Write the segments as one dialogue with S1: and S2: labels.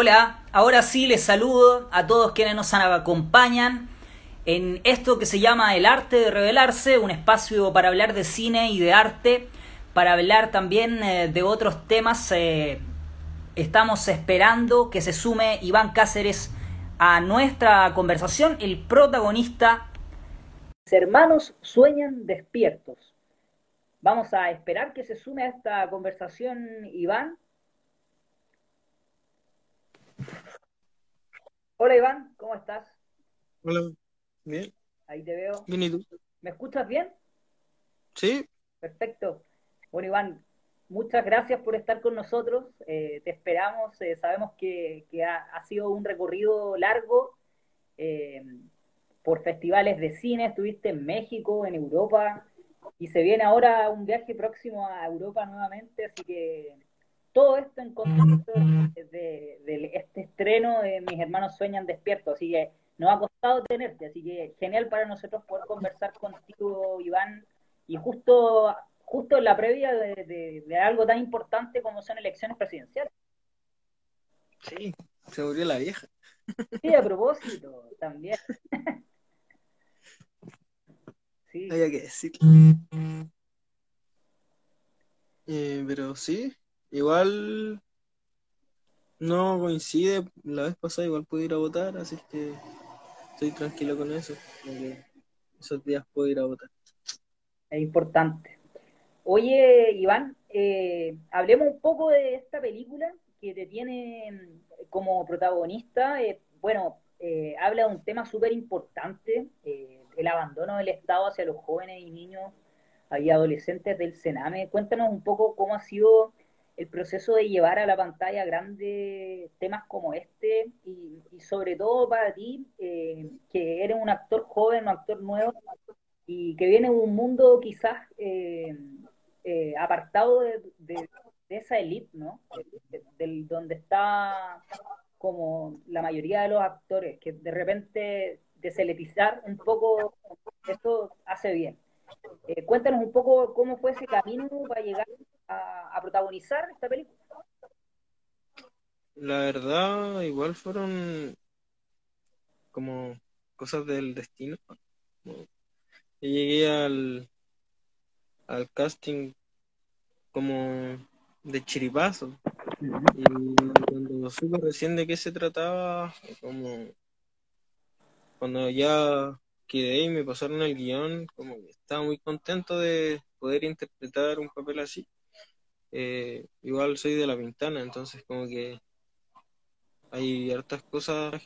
S1: Hola, ahora sí les saludo a todos quienes nos acompañan en esto que se llama El arte de revelarse, un espacio para hablar de cine y de arte, para hablar también eh, de otros temas. Eh, estamos esperando que se sume Iván Cáceres a nuestra conversación, el protagonista. Hermanos sueñan despiertos. Vamos a esperar que se sume a esta conversación Iván. Hola Iván, ¿cómo estás?
S2: Hola, bien.
S1: Ahí te veo.
S2: Bien, ¿y tú?
S1: ¿Me escuchas bien?
S2: Sí.
S1: Perfecto. Bueno Iván, muchas gracias por estar con nosotros. Eh, te esperamos. Eh, sabemos que, ha, sido un recorrido largo eh, por festivales de cine. Estuviste en México, en Europa, y se viene ahora un viaje próximo a Europa nuevamente, así que todo esto en contexto de, este estreno de Mis hermanos sueñan despiertos, así que nos ha costado tenerte, así que genial para nosotros poder conversar contigo, Iván, y justo, justo en la previa de, algo tan importante como son elecciones presidenciales.
S2: Sí, se murió la vieja.
S1: Sí, a propósito, también.
S2: Sí. Había que decir. Eh, pero sí, igual no coincide. La vez pasada igual pude ir a votar, así que estoy tranquilo con eso. Esos días puedo ir a votar.
S1: Es importante. Oye, Iván, eh, hablemos un poco de esta película que te tiene como protagonista. Eh, bueno, habla de un tema súper importante el abandono del Estado hacia los jóvenes y niños y adolescentes del Sename. Cuéntanos un poco cómo ha sido el proceso de llevar a la pantalla grandes temas como este y, sobre todo para ti, eh, que eres un actor joven, un actor nuevo y que viene de un mundo quizás eh, eh, apartado de, esa élite, ¿no? Del, donde está como la mayoría de los actores, que de repente deseletizar un poco, esto hace bien. Eh, cuéntanos un poco cómo fue ese camino para llegar a, protagonizar esta película.
S2: La verdad, igual fueron como cosas del destino. Yo llegué al, al casting como de chiripazo. Y cuando supe recién de qué se trataba, como cuando ya quedé y me pasaron el guion, como que estaba muy contento de poder interpretar un papel así. Eh, igual soy de La Pintana, entonces como que hay hartas cosas,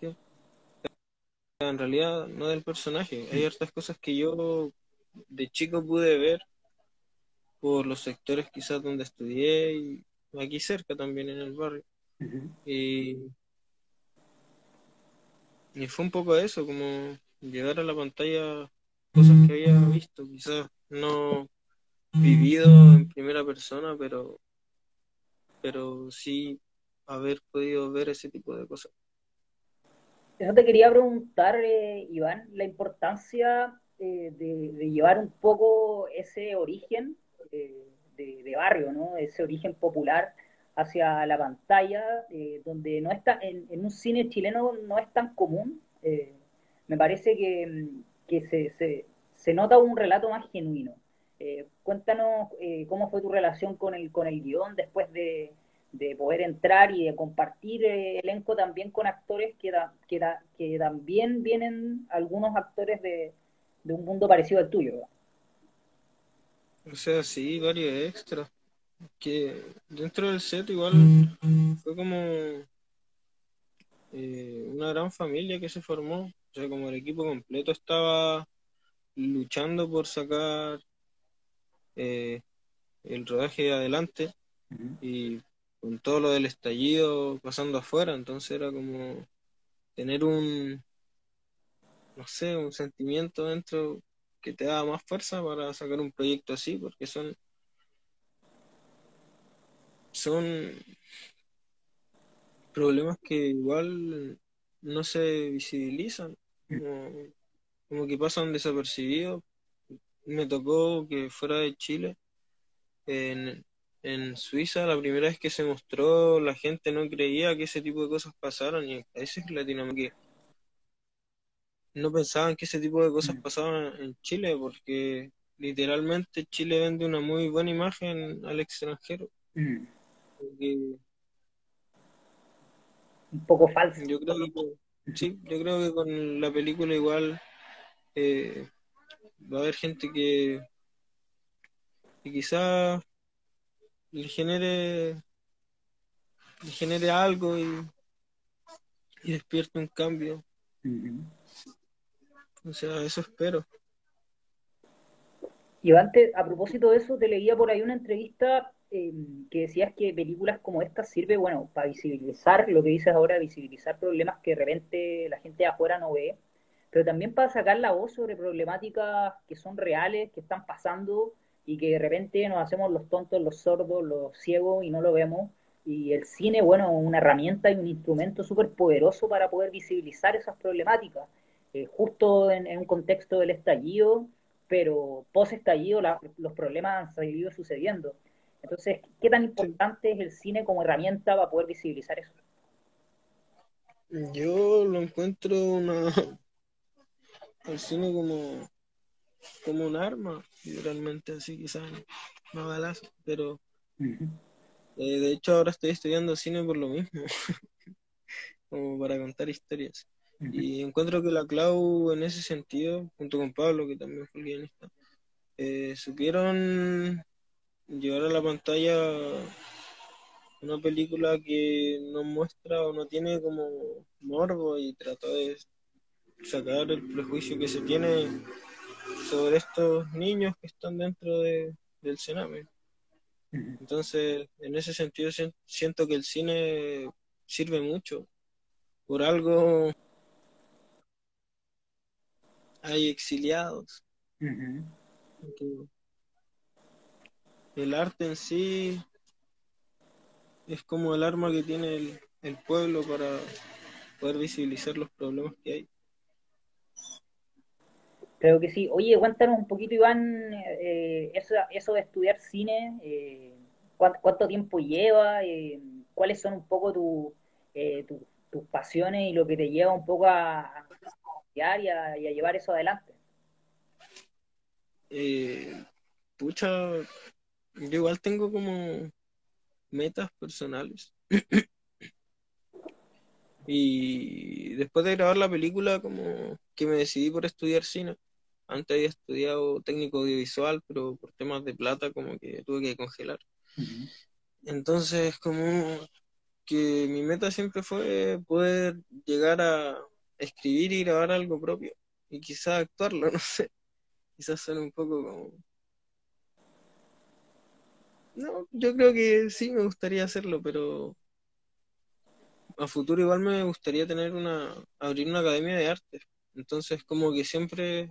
S2: en realidad no del personaje, hay hartas cosas que yo de chico pude ver por los sectores quizás donde estudié y aquí cerca también en el barrio. Y y fue un poco eso, como llegar a la pantalla cosas que había visto, quizás no vivido en primera persona, pero, pero sí haber podido ver ese tipo de cosas.
S1: Eso te quería preguntar, eh, Iván, la importancia eh, de, llevar un poco ese origen eh, de, de, barrio, ¿no? Ese origen popular hacia la pantalla, donde no está, en, un cine chileno no es tan común. Me parece que, se, se, nota un relato más genuino. Eh, cuéntanos cómo fue tu relación con el, con el guion después de, poder entrar y de compartir elenco también con actores que, que, que también vienen algunos actores de, de un mundo parecido al tuyo.
S2: O sea, sí, varios extras que dentro del set igual fue como eh, una gran familia que se formó, o sea, como el equipo completo estaba luchando por sacar eh, el rodaje adelante y con todo lo del estallido pasando afuera, entonces era como tener un, no sé, un sentimiento dentro que te da más fuerza para sacar un proyecto así, porque son son problemas que igual no se visibilizan, como, que pasan desapercibidos. Me tocó que fuera de Chile, en, en Suiza, la primera vez que se mostró, la gente no creía que ese tipo de cosas pasaran y en países latinoamericanos no pensaban que ese tipo de cosas
S1: Mm.
S2: pasaban en Chile porque literalmente Chile vende una muy buena imagen al extranjero.
S1: Mm.
S2: Porque
S1: Un poco falso.
S2: yo creo que sí, yo creo que con la película igual eh, va a haber gente que, que quizás le genere le genere algo y, y despierte un cambio. O sea, eso espero.
S1: Y antes, a propósito de eso, te leía por ahí una entrevista eh, que decías que películas como esta sirve, bueno, para visibilizar lo que dices ahora, visibilizar problemas que de repente la gente de afuera no ve, pero también para sacar la voz sobre problemáticas que son reales, que están pasando y que de repente nos hacemos los tontos, los sordos, los ciegos y no lo vemos. Y el cine, bueno, es una herramienta y un instrumento súper poderoso para poder visibilizar esas problemáticas, eh, justo en, en un contexto del estallido pero post estallido la, los problemas han seguido sucediendo. Entonces, ¿qué tan importante es el cine como herramienta para poder visibilizar eso?
S2: Yo lo encuentro una el cine como como un arma, literalmente así quizás no balazo, pero
S1: Uh -huh.
S2: eh, de hecho ahora estoy estudiando cine por lo mismo, como para contar historias.
S1: Uh -huh.
S2: Y encuentro que la Clau en ese sentido, junto con Pablo, que también fue guionista, eh, supieron llevar a la pantalla una película que no muestra o no tiene como morbo y trata de sacar el prejuicio que se tiene sobre estos niños que están dentro de, del Sename. Entonces, en ese sentido siento que el cine sirve mucho. Por algo hay exiliados.
S1: Uh -huh.
S2: El arte en sí es como el arma que tiene el, el, pueblo para poder visibilizar los problemas que hay.
S1: Creo que sí. Oye, cuéntanos un poquito, Iván, eh, eso, eso de estudiar cine, eh, ¿cuánto, ¿cuánto, tiempo lleva? Eh, ¿Cuáles son un poco tu, tu, tus pasiones y lo que te lleva un poco a, estudiar y a, y a llevar eso adelante?
S2: Eh, pucha, yo igual tengo como metas personales. y después de grabar la película, como que me decidí por estudiar cine. Antes había estudiado técnico audiovisual, pero por temas de plata como que tuve que congelar. Uh -huh. Entonces, como que mi meta siempre fue poder llegar a escribir y grabar algo propio. Y quizás actuarlo, no sé. Quizás suene un poco como no, yo creo que sí me gustaría hacerlo, pero a futuro igual me gustaría tener una, abrir una academia de arte. Entonces, como que siempre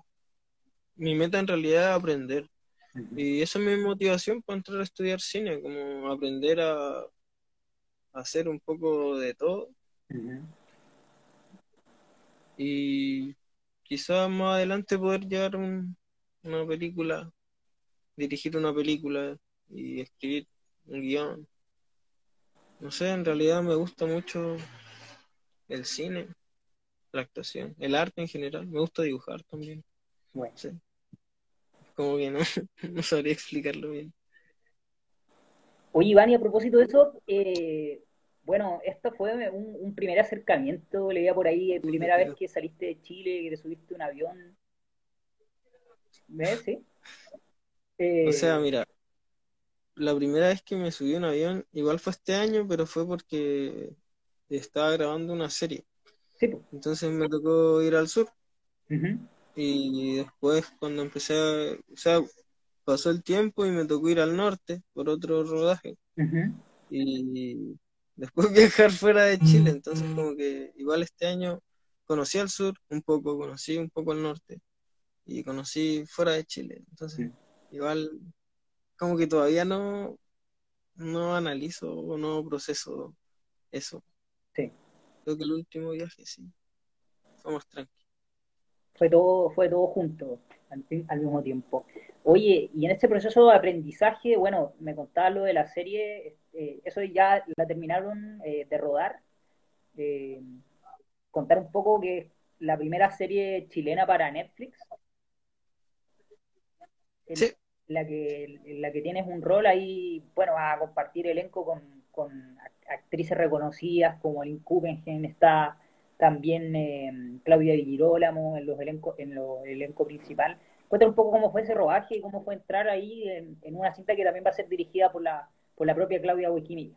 S2: mi meta en realidad es aprender. Y esa es mi motivación para entrar a estudiar cine, como aprender a, a hacer un poco de todo.
S1: Uh -huh.
S2: Y quizás más adelante poder llevar un, una película, dirigir una película y escribir un guion. No sé, en realidad me gusta mucho el cine, la actuación, el arte en general. Me gusta dibujar también.
S1: Bueno.
S2: Sí. Como que no, no sabría explicarlo bien.
S1: Oye, Iván, y a propósito de eso, eh, bueno, esto fue un, un, primer acercamiento, leía por ahí, primera vez que saliste de Chile, que te subiste un avión. ¿Ves? Sí.
S2: Eh, o sea, mira, la primera vez que me subí a un avión, igual fue este año, pero fue porque estaba grabando una serie.
S1: Sí.
S2: Entonces me tocó ir al sur.
S1: Uh -huh.
S2: Y después cuando empecé a... O sea, pasó el tiempo y me tocó ir al norte por otro rodaje.
S1: Uh -huh.
S2: Y después viajar fuera de Chile. Entonces como que igual este año conocí al sur un poco, conocí un poco al norte. Y conocí fuera de Chile. Entonces,
S1: Sí.
S2: igual como que todavía no, no analizo o no proceso eso.
S1: Sí.
S2: Creo que el último viaje sí. Fue más tranquilo.
S1: Fue todo, fue todo junto al, al mismo tiempo. Oye, y en este proceso de aprendizaje, bueno, me contaba lo de la serie, eh, eso ya la terminaron eh, de rodar. Eh, contar un poco que es la primera serie chilena para Netflix. En
S2: Sí.
S1: la que, en la que tienes un rol ahí, bueno, a compartir elenco con, con act- actrices reconocidas como Lynn Kuppenheim, está también eh, Claudia Di Girolamo en los elencos, en los elenco principal. Cuéntame un poco cómo fue ese rodaje y cómo fue entrar ahí en, una cinta que también va a ser dirigida por la, por la propia Claudia Huiquimilla.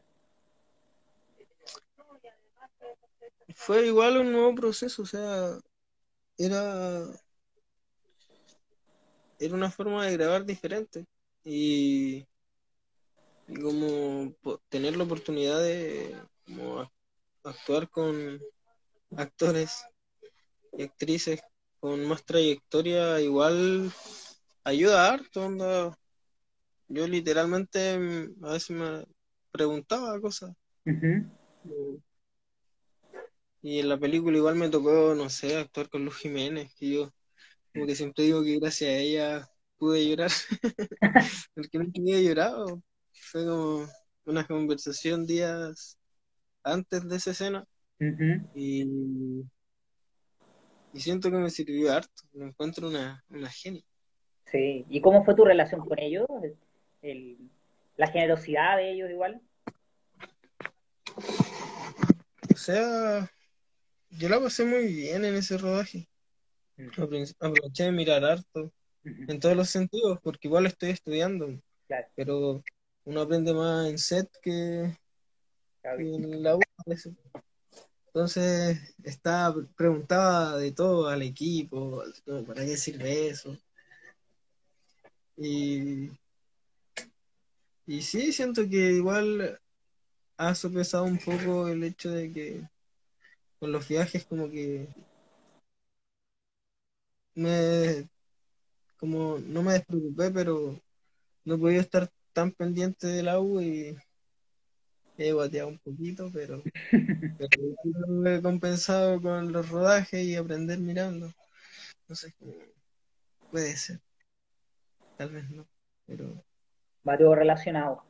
S2: Fue igual un nuevo proceso, o sea, era, era una forma de grabar diferente y, como tener la oportunidad de actuar con actores y actrices con más trayectoria igual ayuda harto, onda. Yo literalmente mm, a veces me preguntaba cosas. Y en la película igual me tocó, no sé, actuar con Luz Jiménez, que yo como que siempre digo que gracias a ella pude llorar, porque nunca había llorado. Fue como una conversación días antes de esa escena Y, y siento que me sirvió harto. Me encuentro una, una genia.
S1: Sí. ¿Y cómo fue tu relación con ellos? El- el- la generosidad de ellos igual.
S2: O sea, yo la pasé muy bien en ese rodaje. Aproveché de mirar harto en todos los sentidos, porque igual estoy estudiando,
S1: Claro,
S2: pero uno aprende más en set que,
S1: claro.
S2: que en la U. Entonces, estaba, preguntaba de todo al equipo, ¿para qué sirve eso? Y, y sí, siento que igual ha sopesado un poco el hecho de que con los viajes como que me, como no me despreocupé, pero no podido estar tan pendiente de la U y he guateado un poquito, pero, pero igual lo he compensado con los rodajes y aprender mirando. Entonces, puede ser, tal vez no, pero
S1: Va todo relacionado.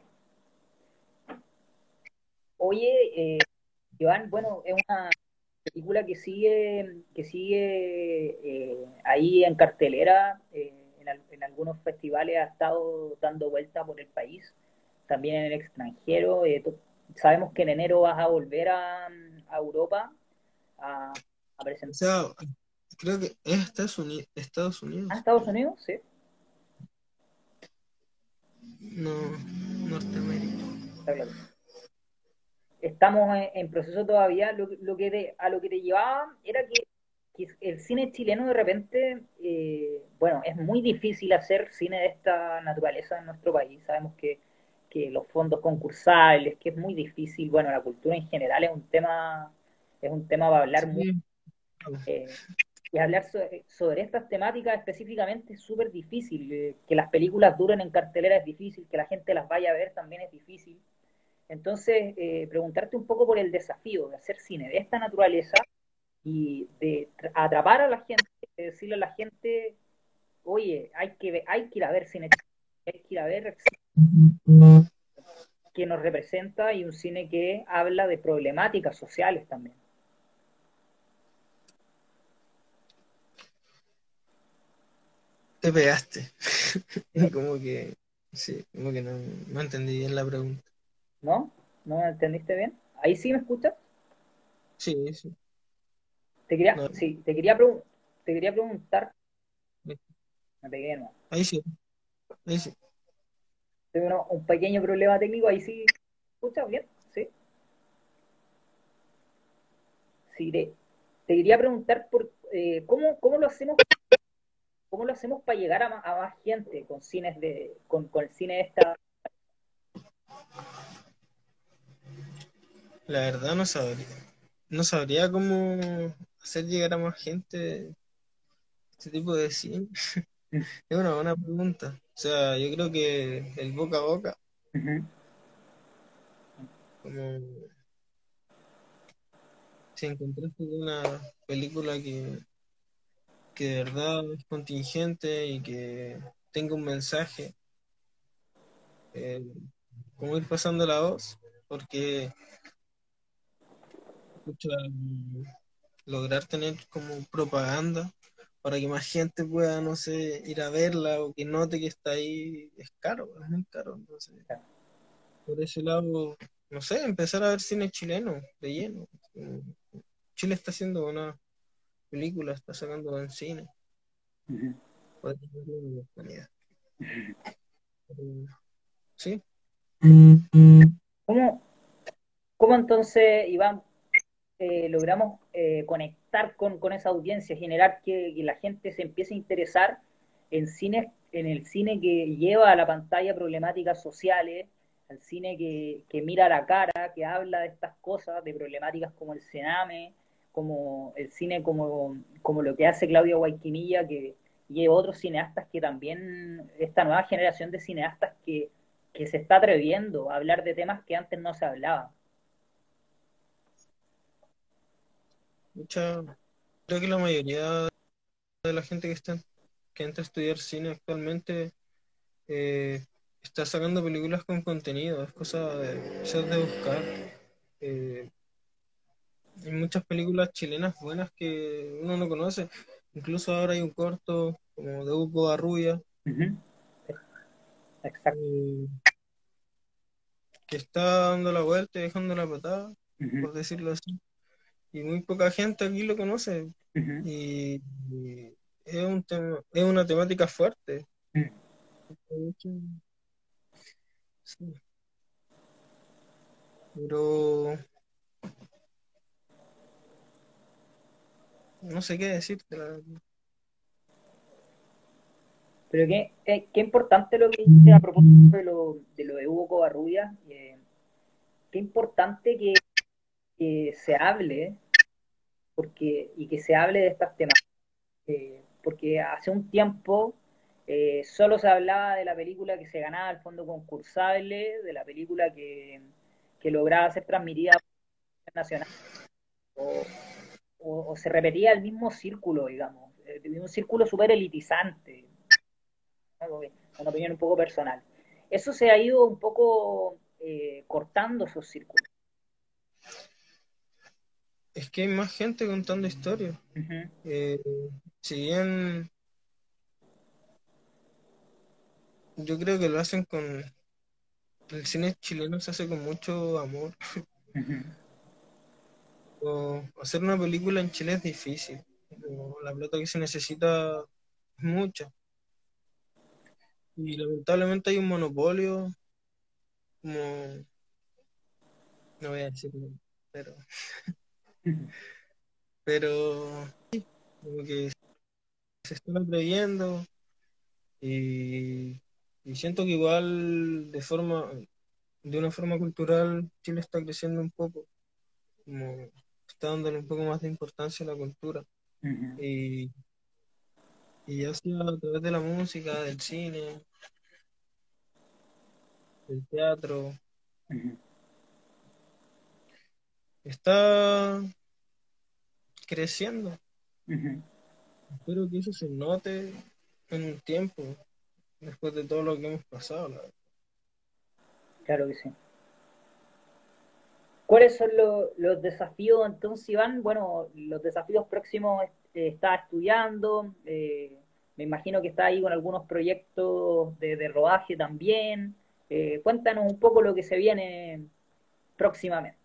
S1: Oye, eh, Iván, bueno, es una película que sigue, que sigue eh, ahí en cartelera, eh, en, al- en algunos festivales ha estado dando vuelta por el país, también en el extranjero. eh, sabemos que en enero vas a volver a, a Europa a, a
S2: o
S1: presentar.
S2: sea, creo que es Estados Unidos, Estados
S1: ¿A
S2: Unidos,
S1: Estados Unidos? Sí,
S2: no, Norteamérica.
S1: está claro. Estamos en, en proceso todavía. Lo, que- lo que te- a lo que te llevaba era que, que el cine chileno de repente, eh, bueno, es muy difícil hacer cine de esta naturaleza en nuestro país. Sabemos que, que los fondos concursables, que es muy difícil. Bueno, la cultura en general es un tema, es un tema para hablar muy
S2: Sí,
S1: eh, y hablar so- sobre estas temáticas específicamente es súper difícil. eh, que las películas duren en cartelera es difícil, que la gente las vaya a ver también es difícil. Entonces, eh, preguntarte un poco por el desafío de hacer cine de esta naturaleza y de tra- atrapar a la gente, de decirle a la gente, oye, hay que, hay que ir a ver cine, hay que ir a ver cine que nos representa y un cine que habla de problemáticas sociales también.
S2: te pegaste. Como que, sí, como que no, no entendí bien la pregunta.
S1: ¿No? ¿No me entendiste bien? ¿Ahí sí me escuchas?
S2: Sí, sí.
S1: Te quería,
S2: No.
S1: sí, te quería, te quería preguntar, me pegué nuevo.
S2: Ahí sí, ahí sí.
S1: Uno- un pequeño problema técnico, ahí sí. ¿Me ¿Escuchas bien? Sí. Sí, te, te quería preguntar por eh, cómo, cómo lo hacemos, cómo lo hacemos para llegar a más, a más gente con cines de, con, con el cine de esta.
S2: La verdad no sabría. No sabría cómo hacer llegar a más gente este tipo de cine. Es una buena pregunta. O sea, yo creo que el boca a boca, como si encontraste una película que, que de verdad es contingente y que tenga un mensaje. Eh, como ir pasando la voz, porque lograr tener como propaganda para que más gente pueda, no sé, ir a verla o que note que está ahí, es caro, es muy caro. Entonces, por ese lado, no sé, empezar a ver cine chileno de lleno. Chile está haciendo una película, está sacando en cine. Sí.
S1: ¿Cómo, ¿Cómo entonces, Iván, eh, logramos eh, conectar con, esa audiencia, generar que, la gente se empiece a interesar en cine, en el cine que lleva a la pantalla problemáticas sociales, al cine que, mira a la cara, que habla de estas cosas, de problemáticas como el Sename, como el cine como, como lo que hace Claudia Guayquimilla, que lleva otros cineastas que también, esta nueva generación de cineastas que, que se está atreviendo a hablar de temas que antes no se hablaban.
S2: Mucha, creo que la mayoría de la gente que está que entra a estudiar cine actualmente eh, está sacando películas con contenido, es cosa de, de buscar. Eh, hay muchas películas chilenas buenas que uno no conoce. Incluso ahora hay un corto como de Hugo.
S1: Exacto.
S2: Eh, que está dando la vuelta y dejando la patada, por decirlo así y muy poca gente aquí lo conoce. y, es, un tema, es una temática fuerte. Pero no sé qué decirte.
S1: Pero qué, qué, importante lo que dice a propósito de lo de, lo de Hugo Covarrubia. Eh, qué importante que, que se hable porque, y que se hable de estas temas. Eh, porque hace un tiempo eh, solo se hablaba de la película que se ganaba el fondo concursable, de la película que, lograba ser transmitida nacional, o, o, se repetía el mismo círculo, digamos, un círculo súper elitizante, una opinión un poco personal. Eso se ha ido un poco eh, cortando esos círculos
S2: es que hay más gente contando historias. Eh, si bien yo creo que lo hacen con el cine chileno se hace con mucho amor. o hacer una película en Chile es difícil. la plata que se necesita es mucha. Y lamentablemente hay un monopolio como no voy a decirlo, pero Pero como que se están atreviendo y, siento que igual de forma de una forma cultural Chile está creciendo un poco como está dándole un poco más de importancia a la cultura. Y, y ya sea a través de la música, del cine, del teatro, está creciendo. Espero que eso se note en un tiempo, después de todo lo que hemos pasado.
S1: Claro que sí. ¿Cuáles son los desafíos entonces, Iván? Bueno, los desafíos próximos eh, está estudiando, eh, me imagino que está ahí con algunos proyectos de, rodaje también. Eh, cuéntanos un poco lo que se viene próximamente.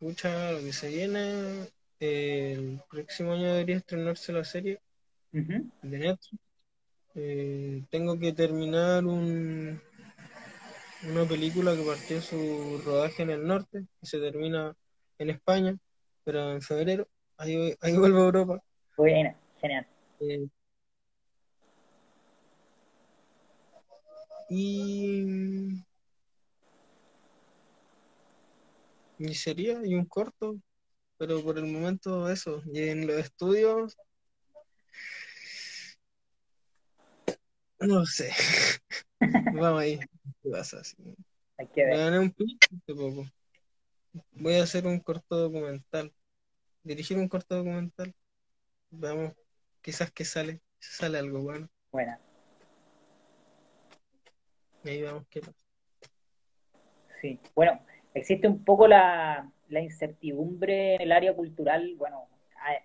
S2: Escucha, lo que se viene, el próximo año debería estrenarse la serie de Netflix. Eh, tengo que terminar un, una película que partió su rodaje en el norte y se termina en España, pero en febrero. Ahí, ahí vuelvo a Europa.
S1: Buena, genial.
S2: Eh, y Y sería, y un corto, pero por el momento eso. Y en los estudios, no sé. Vamos ahí. ¿Qué pasa?
S1: Hay que ver.
S2: Me gané un poco. Voy a hacer un corto documental. Dirigir un corto documental. Vamos, quizás que sale, sale algo bueno.
S1: Buena.
S2: Y ahí vamos qué pasa.
S1: Sí, bueno, existe un poco la, la incertidumbre en el área cultural, bueno,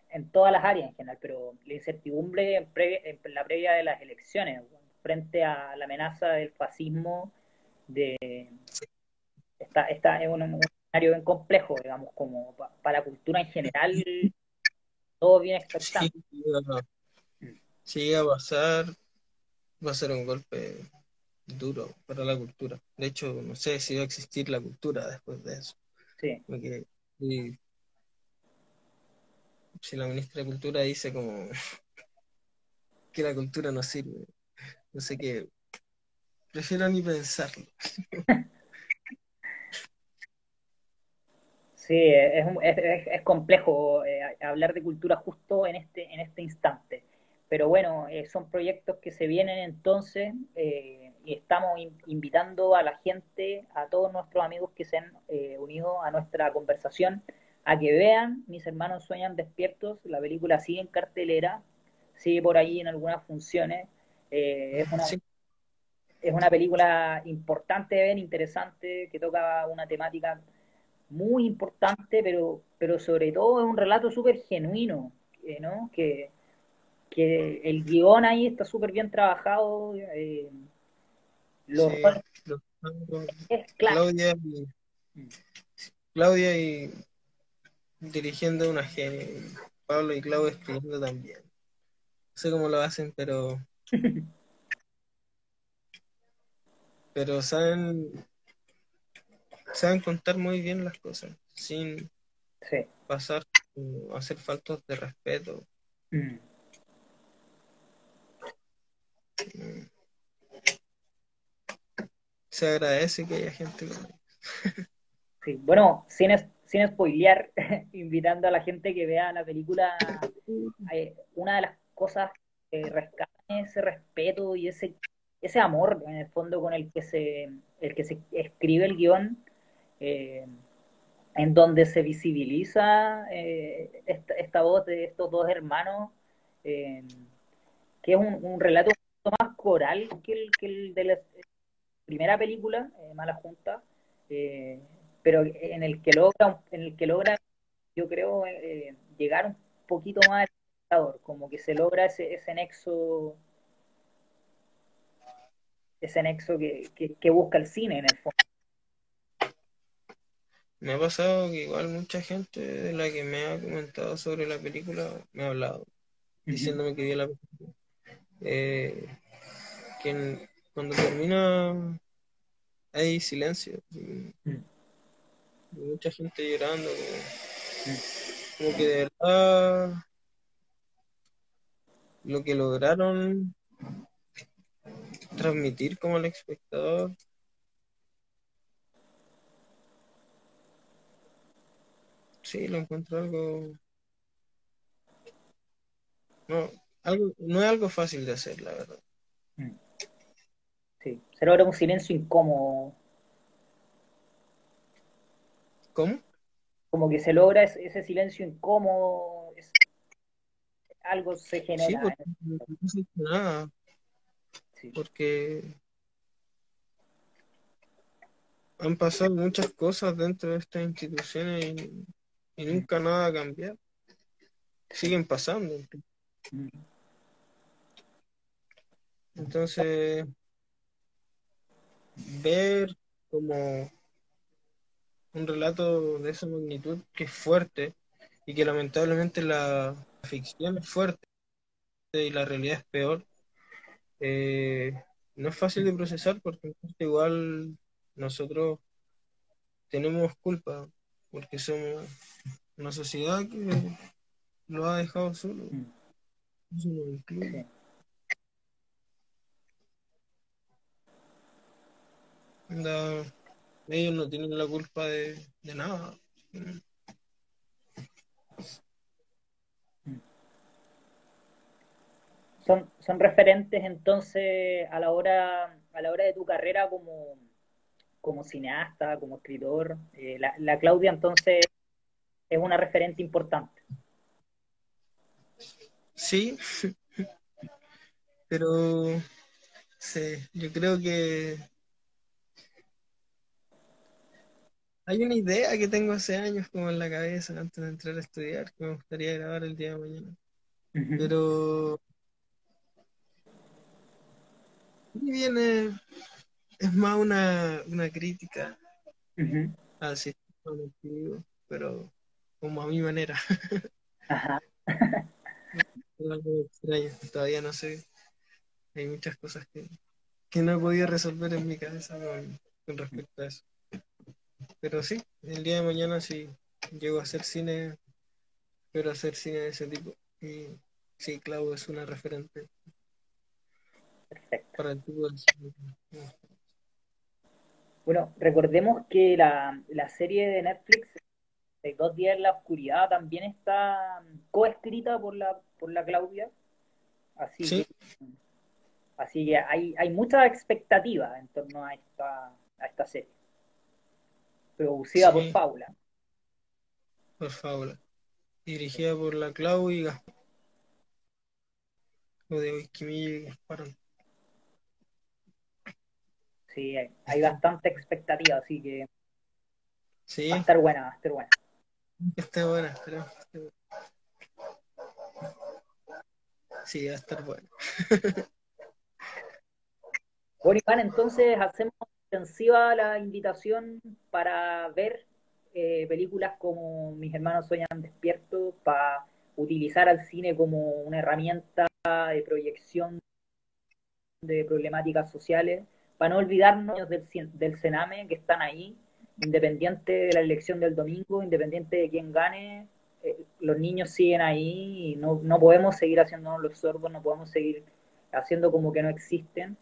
S1: en todas las áreas en general, pero la incertidumbre en, en la previa de las elecciones, frente a la amenaza del fascismo, de esta, esta es un, escenario bien complejo, digamos, como para la cultura en general, todo bien expectante.
S2: Si llega a pasar, va a ser un golpe duro para la cultura. De hecho, no sé si va a existir la cultura después de eso.
S1: Sí.
S2: Porque, si la ministra de Cultura dice como que la cultura no sirve, no sé qué, prefiero ni pensarlo.
S1: Sí, es, es, es complejo eh, hablar de cultura justo en este, en este instante. Pero bueno, eh, son proyectos que se vienen entonces eh, y estamos invitando a la gente, a todos nuestros amigos que se han unido a nuestra conversación, a que vean Mis hermanos sueñan despiertos. La película sigue en cartelera, sigue por ahí en algunas funciones. es, una, es una película importante de ver, interesante, que toca una temática muy importante, pero, pero sobre todo es un relato súper genuino, ¿no? Que, que el guion ahí está súper bien trabajado. Eh,
S2: es Claudia, y, Claudia y dirigiendo una genio, Pablo y Claudia escribiendo también. No sé cómo lo hacen, pero pero saben saben contar muy bien las cosas, sin pasar a hacer faltos de respeto. Mm. Se agradece que haya gente
S1: Sí, bueno, sin, sin spoilear, invitando a la gente que vea la película, eh, una de las cosas que rescatan ese respeto y ese, ese amor, en el fondo, con el que se, el que se escribe el guion, eh, en donde se visibiliza eh, esta, voz de estos dos hermanos, que es un, relato un poco más coral que el, que el de la primera película, Mala Junta, pero en el que logra, en el que logra, yo creo, llegar un poquito más al espectador, como que se logra ese, ese nexo ese nexo que, que busca el cine en el fondo.
S2: Me ha pasado que igual mucha gente de la que me ha comentado sobre la película me ha hablado, diciéndome que vio la película. Eh, que cuando termina hay silencio. mucha gente llorando. Como, que de verdad lo que lograron transmitir como al espectador Sí, lo encuentro algo. No, algo, no es algo fácil de hacer, la verdad. Mm.
S1: Sí, se logra un silencio incómodo.
S2: ¿Cómo?
S1: Como que se logra ese, silencio incómodo, algo se genera. Sí, porque, no nada.
S2: porque han pasado muchas cosas dentro de estas instituciones y y nunca nada ha cambiado. Siguen pasando. Entonces, ver como un relato de esa magnitud que es fuerte y que lamentablemente la ficción es fuerte y la realidad es peor, eh, no es fácil de procesar porque igual nosotros tenemos culpa porque somos una sociedad que lo ha dejado solo. Mm. Eso no incluye. Ellos no tienen la culpa de, nada.
S1: Son, son referentes entonces a la hora a la hora de tu carrera como como cineasta, como escritor. Eh, la, Claudia entonces es una referente importante.
S2: Sí, pero sí, yo creo que hay una idea que tengo hace años como en la cabeza antes de entrar a estudiar que me gustaría grabar el día de mañana. Pero viene, es más una, una crítica al sistema antiguo, pero como a mi manera.
S1: Ajá.
S2: algo extraño, todavía no sé. Hay muchas cosas que, que no he podido resolver en mi cabeza con, con respecto a eso. Pero sí, el día de mañana si llego a hacer cine, espero hacer cine de ese tipo. Y sí, Clau es una referente
S1: Perfecto.
S2: para el tipo del cine.
S1: Bueno, recordemos que la, la serie de Netflix de Dos días en la oscuridad también está coescrita por la por la Claudia. Así
S2: Sí.
S1: que, así que hay, hay mucha expectativa en torno a esta, a esta serie. Producida por. Paula.
S2: Por favor. Dirigida por la Clau y Gaspar. O de Oikimilla y.
S1: Sí, hay, hay bastante expectativa, así que
S2: Sí,
S1: va a estar buena, va a estar buena.
S2: está buena, esperamos. Sí, va a estar buena.
S1: Bueno, Iván, entonces hacemos extensiva la invitación para ver eh, películas como Mis hermanos sueñan despiertos, para utilizar al cine como una herramienta de proyección de problemáticas sociales, para no olvidarnos del, del Sename que están ahí, independiente de la elección del domingo, independiente de quién gane, eh, los niños siguen ahí y no, no podemos seguir haciéndonos los sordos, no podemos seguir haciendo como que no existen.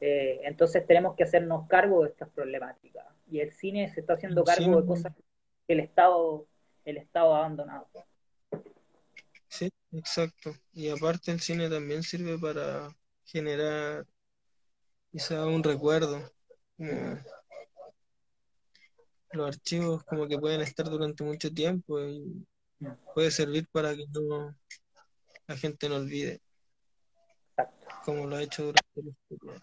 S1: Eh, entonces tenemos que hacernos cargo de estas problemáticas. Y el cine se está haciendo
S2: Sí.
S1: cargo de cosas que el Estado, el Estado ha abandonado.
S2: Sí, exacto. Y aparte el cine también sirve para generar quizá un recuerdo. Los archivos como que pueden estar durante mucho tiempo y puede servir para que no la gente no olvide,
S1: Exacto,
S2: como lo ha hecho durante historia.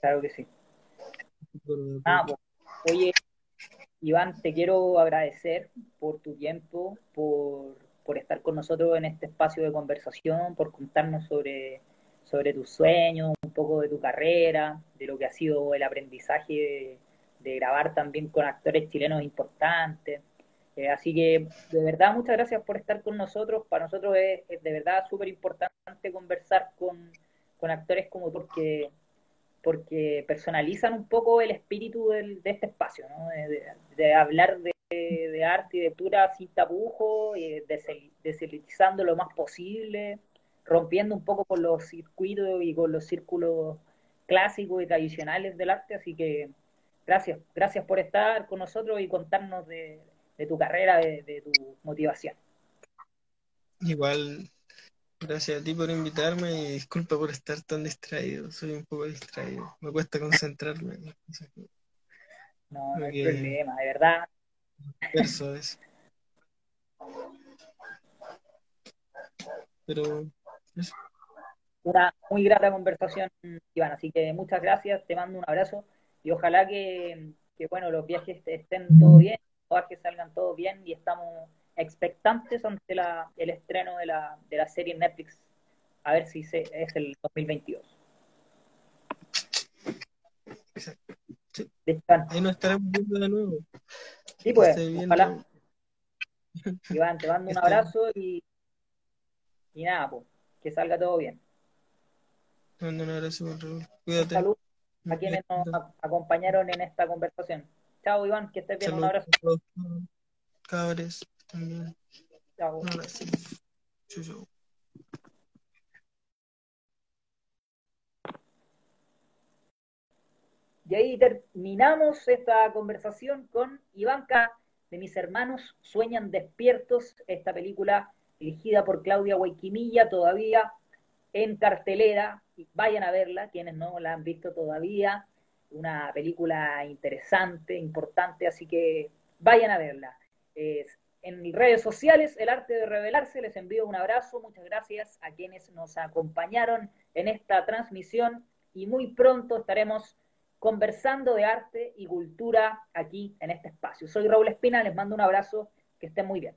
S1: Claro que sí. Ah, pues, oye, Iván, te quiero agradecer por tu tiempo, por, por estar con nosotros en este espacio de conversación, por contarnos sobre, sobre tus sueños, un poco de tu carrera, de lo que ha sido el aprendizaje de, de grabar también con actores chilenos importantes. Eh, así que, de verdad, muchas gracias por estar con nosotros. Para nosotros es, es de verdad súper importante conversar con, con actores como tú, porque porque personalizan un poco el espíritu del- de este espacio, ¿no? de, hablar de, arte y de cultura sin tapujos, y desel- deselitizando lo más posible, rompiendo un poco con los circuitos y con los círculos clásicos y tradicionales del arte. Así que gracias, gracias por estar con nosotros y contarnos de, tu carrera, de tu motivación.
S2: Igual, gracias a ti por invitarme y disculpa por estar tan distraído. Soy un poco distraído. Me cuesta concentrarme.
S1: No, no hay problema, de verdad.
S2: Verso es. Pero eso.
S1: una muy grata conversación, Iván. Así que muchas gracias, te mando un abrazo y ojalá que, que, bueno, los viajes estén todo bien, los viajes salgan todos bien y estamos expectantes ante la, el estreno de la, de la serie en Netflix. A ver si se, es el 2022.
S2: Exacto.
S1: Listo, Iván.
S2: Ahí nos estaremos viendo de nuevo.
S1: Sí, pues, ojalá. Iván, te mando un abrazo y, y nada, pues, que salga todo bien.
S2: Te mando un abrazo, Raúl.
S1: Un
S2: Cuídate.
S1: saludo a quienes nos acompañaron en esta conversación. Chao, Iván, que estés bien. Un
S2: Saludos
S1: abrazo.
S2: a
S1: Y ahí terminamos esta conversación con Ivanka de Mis Hermanos Sueñan Despiertos, esta película dirigida por Claudia Guayquimilla, todavía en cartelera. Vayan a verla, quienes no la han visto todavía. Una película interesante, importante, así que vayan a verla. Es en redes sociales, El Arte de Revelarse. Les envío un abrazo, muchas gracias a quienes nos acompañaron en esta transmisión y muy pronto estaremos conversando de arte y cultura aquí en este espacio. Soy Raúl Espina, les mando un abrazo, que estén muy bien.